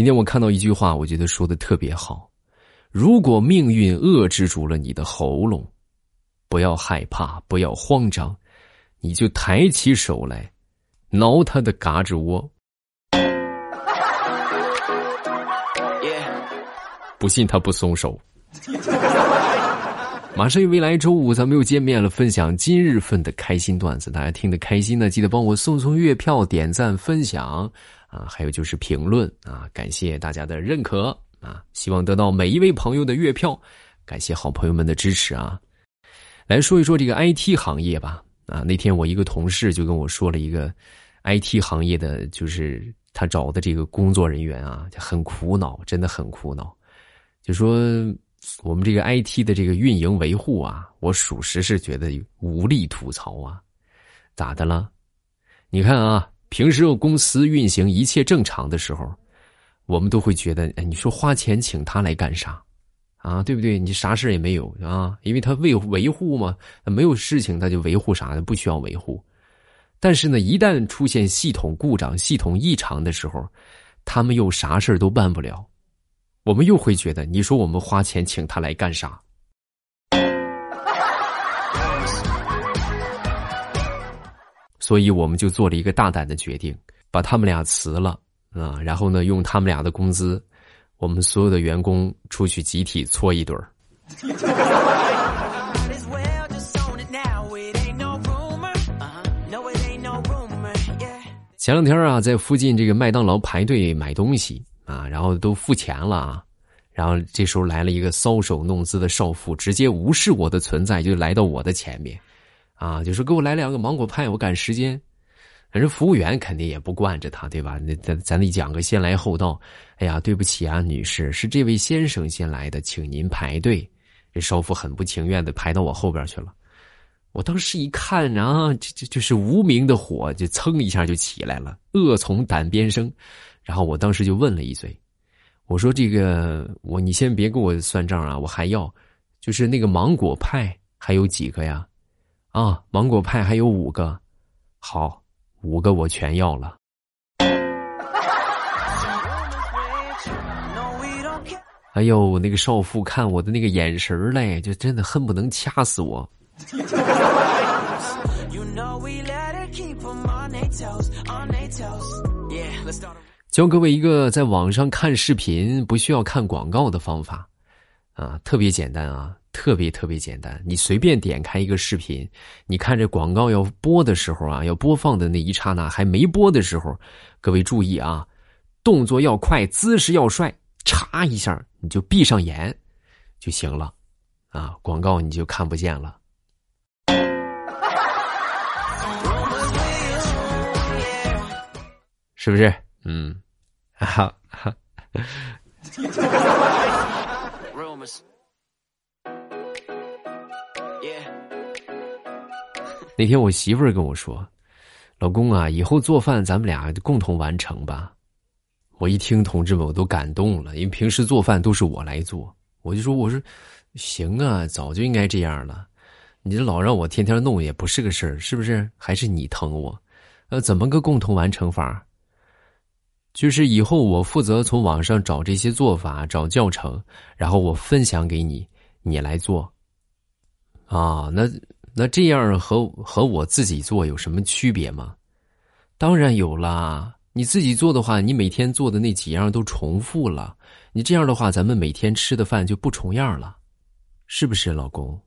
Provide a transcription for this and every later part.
今天我看到一句话，我觉得说的特别好：如果命运遏制住了你的喉咙，不要害怕，不要慌张，你就抬起手来，挠他的嘎吱窝。不信他不松手。马上又未来周五，咱们又见面了，分享今日份的开心段子。大家听得开心呢，记得帮我送送月票、点赞、分享啊，还有就是评论啊，感谢大家的认可啊，希望得到每一位朋友的月票，感谢好朋友们的支持啊。来说一说这个 IT 行业吧啊，那天我一个同事就跟我说了一个 IT 行业的，就是他找的这个工作人员啊，很苦恼，真的很苦恼。就说我们这个 IT 的这个运营维护啊，我属实是觉得无力吐槽啊。咋的了？你看啊，平时公司运行一切正常的时候，我们都会觉得，哎，你说花钱请他来干啥？啊，对不对？你啥事也没有啊，因为他为维护嘛，没有事情他就维护啥的，不需要维护。但是呢，一旦出现系统故障、系统异常的时候，他们又啥事都办不了。我们又会觉得，你说我们花钱请他来干啥？所以我们就做了一个大胆的决定，把他们俩辞了啊，然后呢，用他们俩的工资，我们所有的员工出去集体搓一顿儿。前两天啊，在附近这个麦当劳排队买东西。啊，然后都付钱了啊，然后这时候来了一个搔首弄姿的少妇，直接无视我的存在，就来到我的前面，啊，就说给我来两个芒果派，我赶时间。反正服务员肯定也不惯着他，对吧？那咱咱得讲个先来后到。哎呀，对不起啊，女士，是这位先生先来的，请您排队。这少妇很不情愿的排到我后边去了。我当时一看啊，这这就是无名的火，就蹭一下就起来了，恶从胆边生。然后我当时就问了一嘴，我说：“这个我你先别给我算账啊，我还要，就是那个芒果派还有几个呀？啊，芒果派还有五个，好，五个我全要了。”哎呦，那个少妇看我的那个眼神嘞，就真的恨不能掐死我。教各位一个在网上看视频不需要看广告的方法，啊，特别简单啊，特别特别简单。你随便点开一个视频，你看这广告要播的时候啊，要播放的那一刹那还没播的时候，各位注意啊，动作要快，姿势要帅，嚓一下你就闭上眼就行了，啊，广告你就看不见了，是不是？嗯，好，好。那天我媳妇儿跟我说：“老公啊，以后做饭咱们俩共同完成吧。”我一听，同志们，我都感动了，因为平时做饭都是我来做，我就说：“我说行啊，早就应该这样了。你这老让我天天弄也不是个事儿，是不是？还是你疼我？呃，怎么个共同完成法？”就是以后我负责从网上找这些做法，找教程，然后我分享给你，你来做。啊，那那这样和和我自己做有什么区别吗？当然有啦！你自己做的话，你每天做的那几样都重复了，你这样的话，咱们每天吃的饭就不重样了，是不是，老公？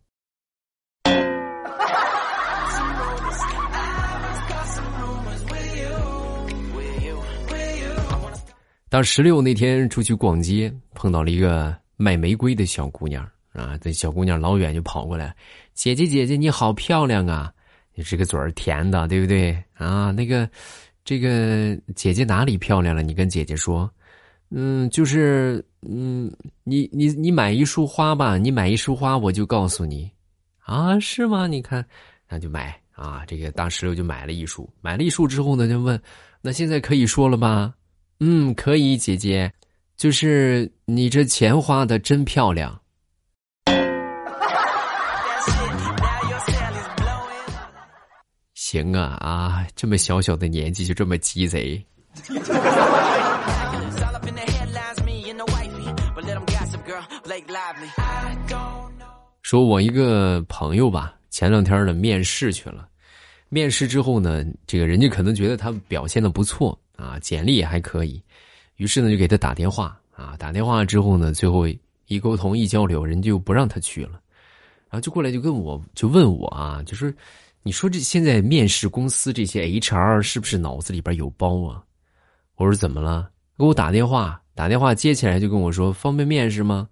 到十六那天出去逛街，碰到了一个卖玫瑰的小姑娘啊！这小姑娘老远就跑过来，姐姐姐姐你好漂亮啊！你这个嘴儿甜的，对不对啊？那个，这个姐姐哪里漂亮了？你跟姐姐说，嗯，就是嗯，你你你买一束花吧，你买一束花，我就告诉你，啊，是吗？你看，那就买啊！这个大石榴就买了一束，买了一束之后呢，就问，那现在可以说了吗？嗯，可以，姐姐，就是你这钱花的真漂亮。行啊啊，这么小小的年纪就这么鸡贼。说我一个朋友吧，前两天呢面试去了，面试之后呢，这个人家可能觉得他表现的不错啊，简历也还可以，于是呢就给他打电话啊，打电话之后呢，最后一沟通一交流，人就不让他去了，然后就过来就跟我就问我啊，就是你说这现在面试公司这些 HR 是不是脑子里边有包啊？我说怎么了？给我打电话，打电话接起来就跟我说方便面是吗？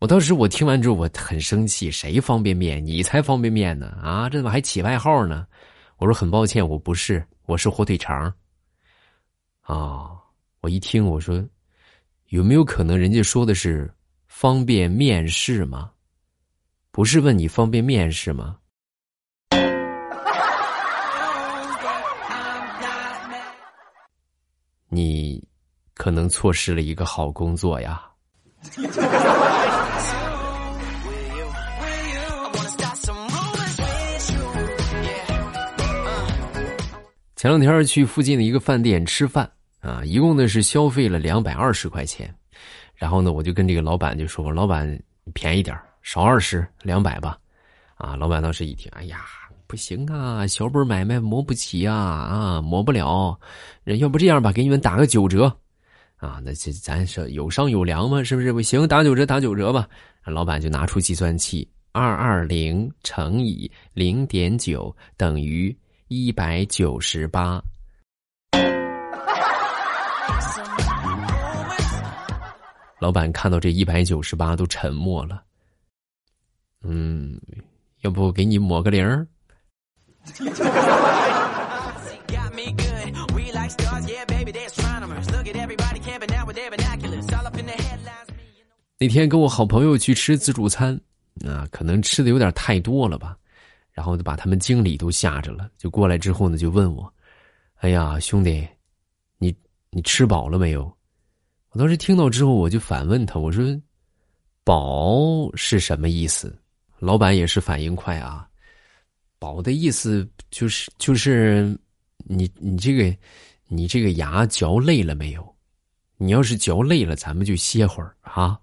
我当时我听完之后我很生气，谁方便面？你才方便面呢！啊，这怎么还起外号呢？我说很抱歉，我不是，我是火腿肠。啊，我一听我说，有没有可能人家说的是方便面试吗？不是问你方便面试吗？你可能错失了一个好工作呀。前两天去附近的一个饭店吃饭啊，一共呢是消费了两百二十块钱，然后呢我就跟这个老板就说：“老板便宜点少二十，两百吧。”啊，老板当时一听，哎呀，不行啊，小本买卖磨不起啊，啊，磨不了。要不这样吧，给你们打个九折，啊，那这咱是有商有量嘛，是不是？不行，打九折，打九折吧。老板就拿出计算器，二二零乘以零点九等于。一百九十八，老板看到这一百九十八都沉默了。嗯，要不给你抹个零儿？那天跟我好朋友去吃自助餐，啊，可能吃的有点太多了吧。然后就把他们经理都吓着了，就过来之后呢，就问我：“哎呀，兄弟，你你吃饱了没有？”我当时听到之后，我就反问他：“我说，饱是什么意思？”老板也是反应快啊，“饱的意思就是就是你你这个你这个牙嚼累了没有？你要是嚼累了，咱们就歇会儿啊。”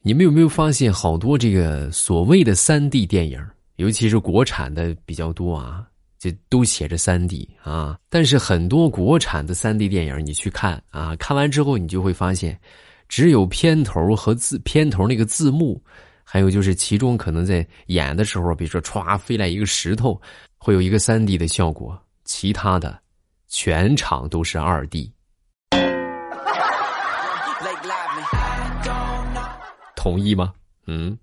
你们有没有发现，好多这个所谓的三 D 电影，尤其是国产的比较多啊，这都写着三 D 啊。但是很多国产的三 D 电影，你去看啊，看完之后你就会发现，只有片头和字片头那个字幕，还有就是其中可能在演的时候，比如说歘飞来一个石头，会有一个三 D 的效果，其他的全场都是二 D。同意吗？嗯。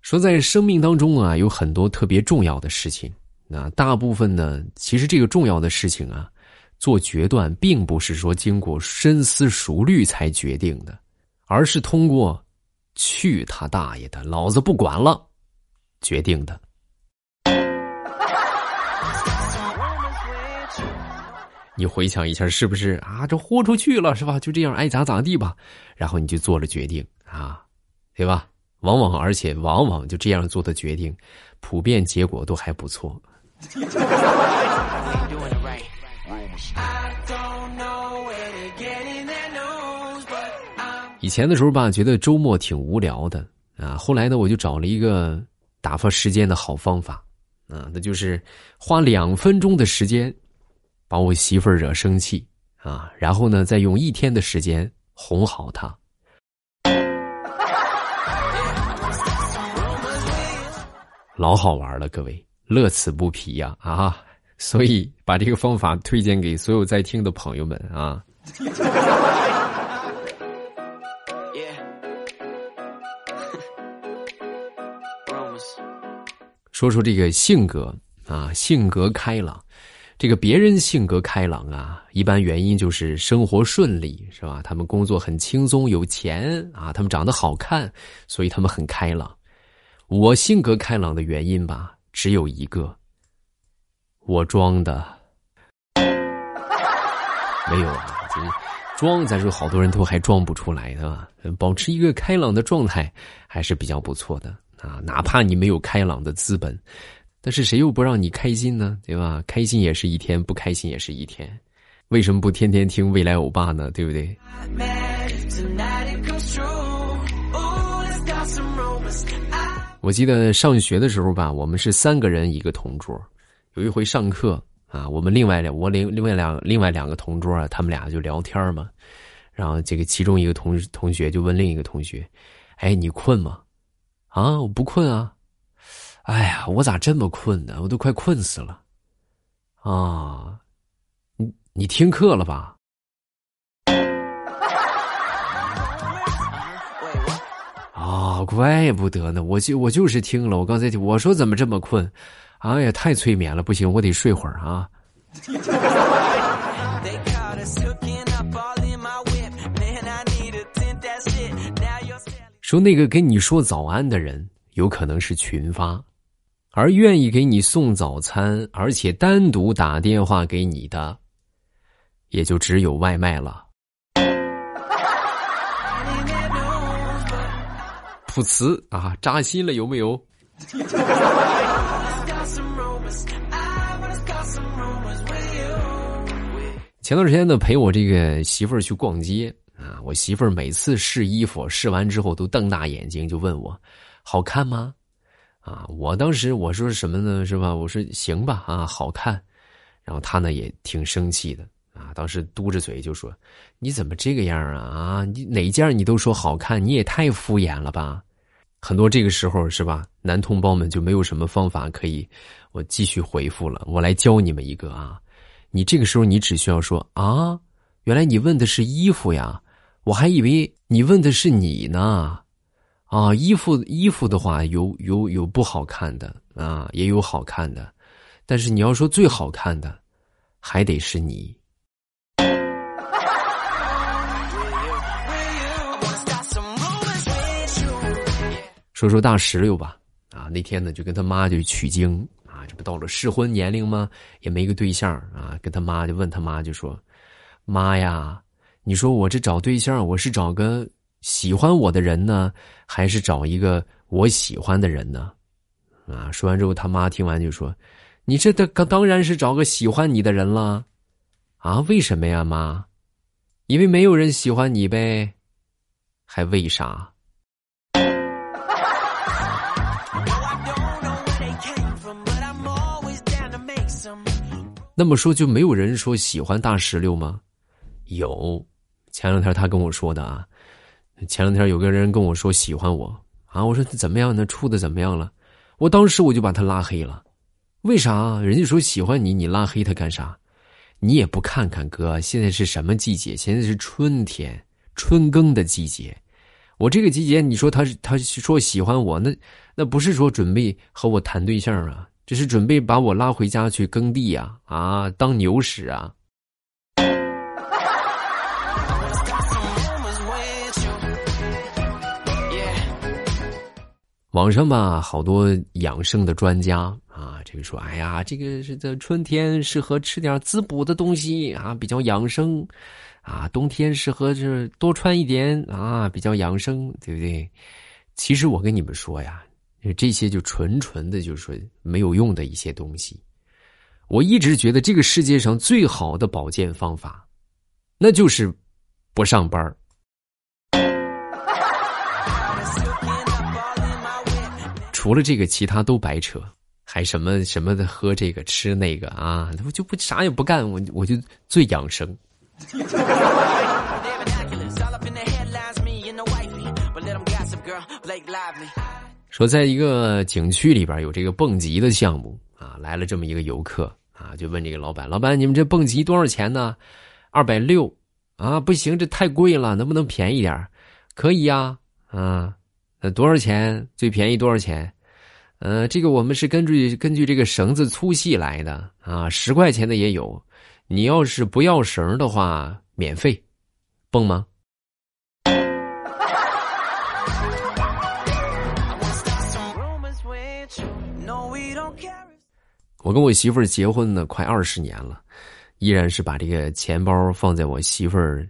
说在生命当中啊，有很多特别重要的事情。那大部分呢，其实这个重要的事情啊，做决断并不是说经过深思熟虑才决定的，而是通过“去他大爷的，老子不管了”决定的。你回想一下，是不是啊？这豁出去了，是吧？就这样爱咋咋地吧。然后你就做了决定啊，对吧？往往而且往往就这样做的决定，普遍结果都还不错。以前的时候吧，觉得周末挺无聊的啊。后来呢，我就找了一个打发时间的好方法啊，那就是花两分钟的时间。把我媳妇儿惹生气啊，然后呢，再用一天的时间哄好她，老好玩了，各位乐此不疲呀啊！所以把这个方法推荐给所有在听的朋友们啊。说说这个性格啊，性格开朗。这个别人性格开朗啊，一般原因就是生活顺利，是吧？他们工作很轻松，有钱啊，他们长得好看，所以他们很开朗。我性格开朗的原因吧，只有一个，我装的，没有啊，装，咱说好多人都还装不出来，对吧？保持一个开朗的状态还是比较不错的啊。哪怕你没有开朗的资本，但是谁又不让你开心呢？对吧？开心也是一天，不开心也是一天。为什么不天天听未来欧巴呢？对不对？我记得上学的时候吧，我们是三个人一个同桌。有一回上课啊，我们另外两我另另外两另外两个同桌啊，他们俩就聊天嘛。然后这个其中一个同同学就问另一个同学：“哎，你困吗？”“啊，我不困啊。”“哎呀，我咋这么困呢？我都快困死了。”“啊，你你听课了吧？”“啊，怪不得呢，我就我就是听了。我刚才我说怎么这么困？”哎呀，太催眠了，不行，我得睡会儿啊。说那个跟你说早安的人，有可能是群发，而愿意给你送早餐，而且单独打电话给你的，也就只有外卖了。噗呲啊，扎心了，有没有？前段时间呢，陪我这个媳妇儿去逛街啊，我媳妇儿每次试衣服试完之后都瞪大眼睛就问我，好看吗？啊，我当时我说什么呢？是吧？我说行吧，啊，好看。然后他呢也挺生气的啊，当时嘟着嘴就说，你怎么这个样啊？啊，你哪件你都说好看，你也太敷衍了吧？很多这个时候是吧？男同胞们就没有什么方法可以我继续回复了，我来教你们一个啊。你这个时候，你只需要说啊，原来你问的是衣服呀，我还以为你问的是你呢，啊，衣服衣服的话有有有不好看的啊，也有好看的，但是你要说最好看的，还得是你。说说大石榴吧，啊，那天呢就跟他妈就取经啊。这不到了适婚年龄吗？也没个对象啊，跟他妈就问他妈就说：“妈呀，你说我这找对象，我是找个喜欢我的人呢，还是找一个我喜欢的人呢？”啊，说完之后，他妈听完就说：“你这当当然是找个喜欢你的人了，啊？为什么呀，妈？因为没有人喜欢你呗，还为啥？”那么说就没有人说喜欢大石榴吗？有，前两天他跟我说的啊。前两天有个人跟我说喜欢我啊，我说怎么样呢？处的怎么样了？我当时我就把他拉黑了。为啥？人家说喜欢你，你拉黑他干啥？你也不看看哥，现在是什么季节？现在是春天，春耕的季节。我这个季节，你说他他说喜欢我，那那不是说准备和我谈对象啊？这是准备把我拉回家去耕地呀？啊，当牛使啊！网上吧，好多养生的专家啊，这个说，哎呀，这个是在春天适合吃点滋补的东西啊，比较养生啊；冬天适合是多穿一点啊，比较养生，对不对？其实我跟你们说呀。这些就纯纯的，就是说没有用的一些东西。我一直觉得这个世界上最好的保健方法，那就是不上班除了这个，其他都白扯，还什么什么的，喝这个吃那个啊，我就不啥也不干，我我就最养生。说在一个景区里边有这个蹦极的项目啊，来了这么一个游客啊，就问这个老板：“老板，你们这蹦极多少钱呢？”二百六啊，不行，这太贵了，能不能便宜点可以呀，啊，呃多少钱？最便宜多少钱？呃，这个我们是根据根据这个绳子粗细来的啊，十块钱的也有，你要是不要绳的话，免费，蹦吗？我跟我媳妇儿结婚呢，快二十年了，依然是把这个钱包放在我媳妇儿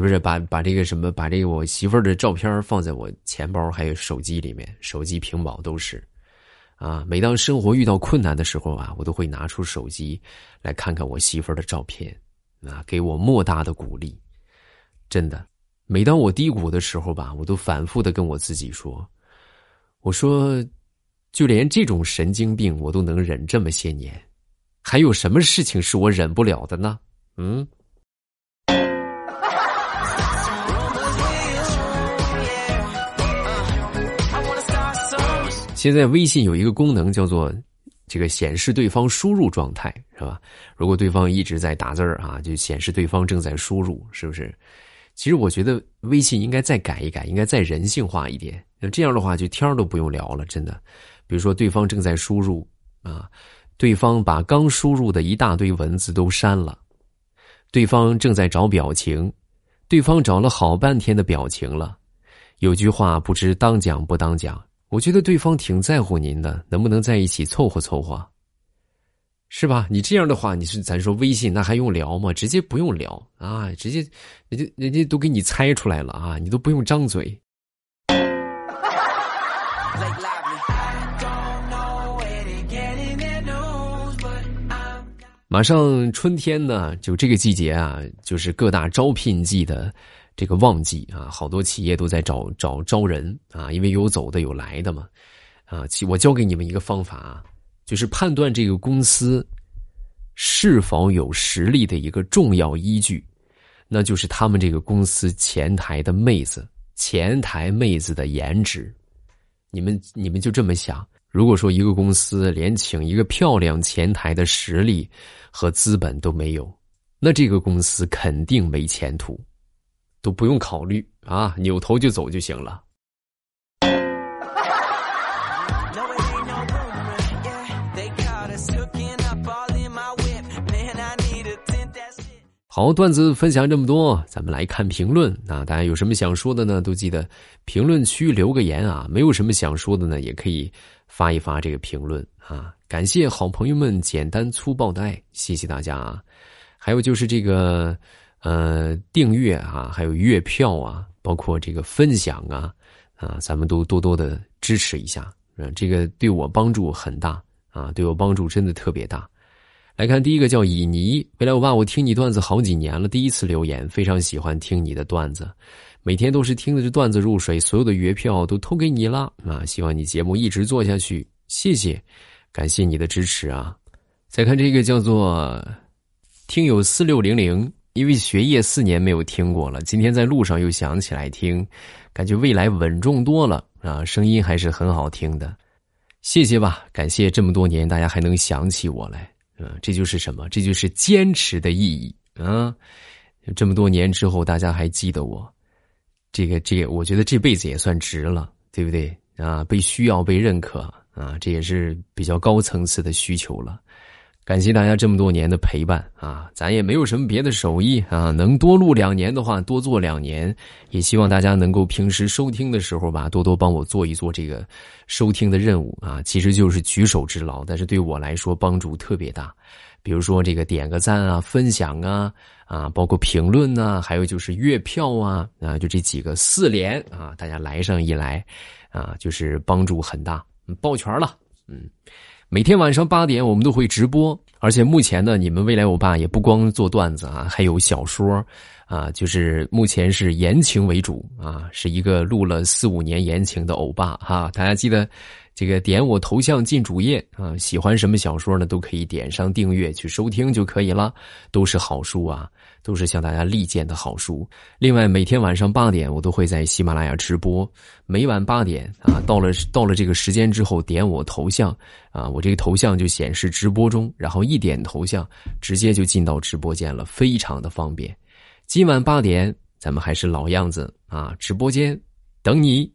不是把把这个什么把这个我媳妇儿的照片放在我钱包还有手机里面，手机屏保都是。啊，每当生活遇到困难的时候啊，我都会拿出手机来看看我媳妇儿的照片，啊，给我莫大的鼓励。真的，每当我低谷的时候吧，我都反复的跟我自己说：“我说，就连这种神经病我都能忍这么些年，还有什么事情是我忍不了的呢？”嗯。现在微信有一个功能叫做这个显示对方输入状态，是吧？如果对方一直在打字儿啊，就显示对方正在输入，是不是？其实我觉得微信应该再改一改，应该再人性化一点。那这样的话，就天儿都不用聊了，真的。比如说，对方正在输入啊，对方把刚输入的一大堆文字都删了，对方正在找表情，对方找了好半天的表情了，有句话不知当讲不当讲。我觉得对方挺在乎您的，能不能在一起凑合凑合？是吧？你这样的话，你是咱说微信那还用聊吗？直接不用聊啊，直接人家人家都给你猜出来了啊，你都不用张嘴。马上春天呢，就这个季节啊，就是各大招聘季的。这个旺季啊，好多企业都在找找招人啊，因为有走的有来的嘛，啊，我教给你们一个方法啊，就是判断这个公司是否有实力的一个重要依据，那就是他们这个公司前台的妹子，前台妹子的颜值。你们你们就这么想，如果说一个公司连请一个漂亮前台的实力和资本都没有，那这个公司肯定没前途。都不用考虑啊，扭头就走就行了。好，段子分享这么多，咱们来看评论啊！大家有什么想说的呢？都记得评论区留个言啊！没有什么想说的呢，也可以发一发这个评论啊！感谢好朋友们简单粗暴的爱，谢谢大家啊！还有就是这个。呃，订阅啊，还有月票啊，包括这个分享啊，啊，咱们都多多的支持一下，啊，这个对我帮助很大啊，对我帮助真的特别大。来看第一个叫以尼，未来我爸，我听你段子好几年了，第一次留言，非常喜欢听你的段子，每天都是听着这段子入睡，所有的月票都投给你了啊，希望你节目一直做下去，谢谢，感谢你的支持啊。再看这个叫做听友四六零零。因为学业四年没有听过了，今天在路上又想起来听，感觉未来稳重多了啊，声音还是很好听的，谢谢吧，感谢这么多年大家还能想起我来，嗯，这就是什么？这就是坚持的意义啊！这么多年之后，大家还记得我，这个这个，我觉得这辈子也算值了，对不对啊？被需要，被认可啊，这也是比较高层次的需求了。感谢大家这么多年的陪伴啊！咱也没有什么别的手艺啊，能多录两年的话，多做两年。也希望大家能够平时收听的时候吧，多多帮我做一做这个收听的任务啊，其实就是举手之劳，但是对我来说帮助特别大。比如说这个点个赞啊，分享啊，啊，包括评论呐，还有就是月票啊，啊，就这几个四连啊，大家来上一来，啊，就是帮助很大，抱拳了，嗯。每天晚上八点，我们都会直播，而且目前呢，你们未来欧巴也不光做段子啊，还有小说，啊，就是目前是言情为主啊，是一个录了四五年言情的欧巴哈，大家记得这个点我头像进主页啊，喜欢什么小说呢，都可以点上订阅去收听就可以了，都是好书啊。都是向大家力荐的好书。另外，每天晚上八点，我都会在喜马拉雅直播。每晚八点啊，到了到了这个时间之后，点我头像啊，我这个头像就显示直播中，然后一点头像，直接就进到直播间了，非常的方便。今晚八点，咱们还是老样子啊，直播间等你。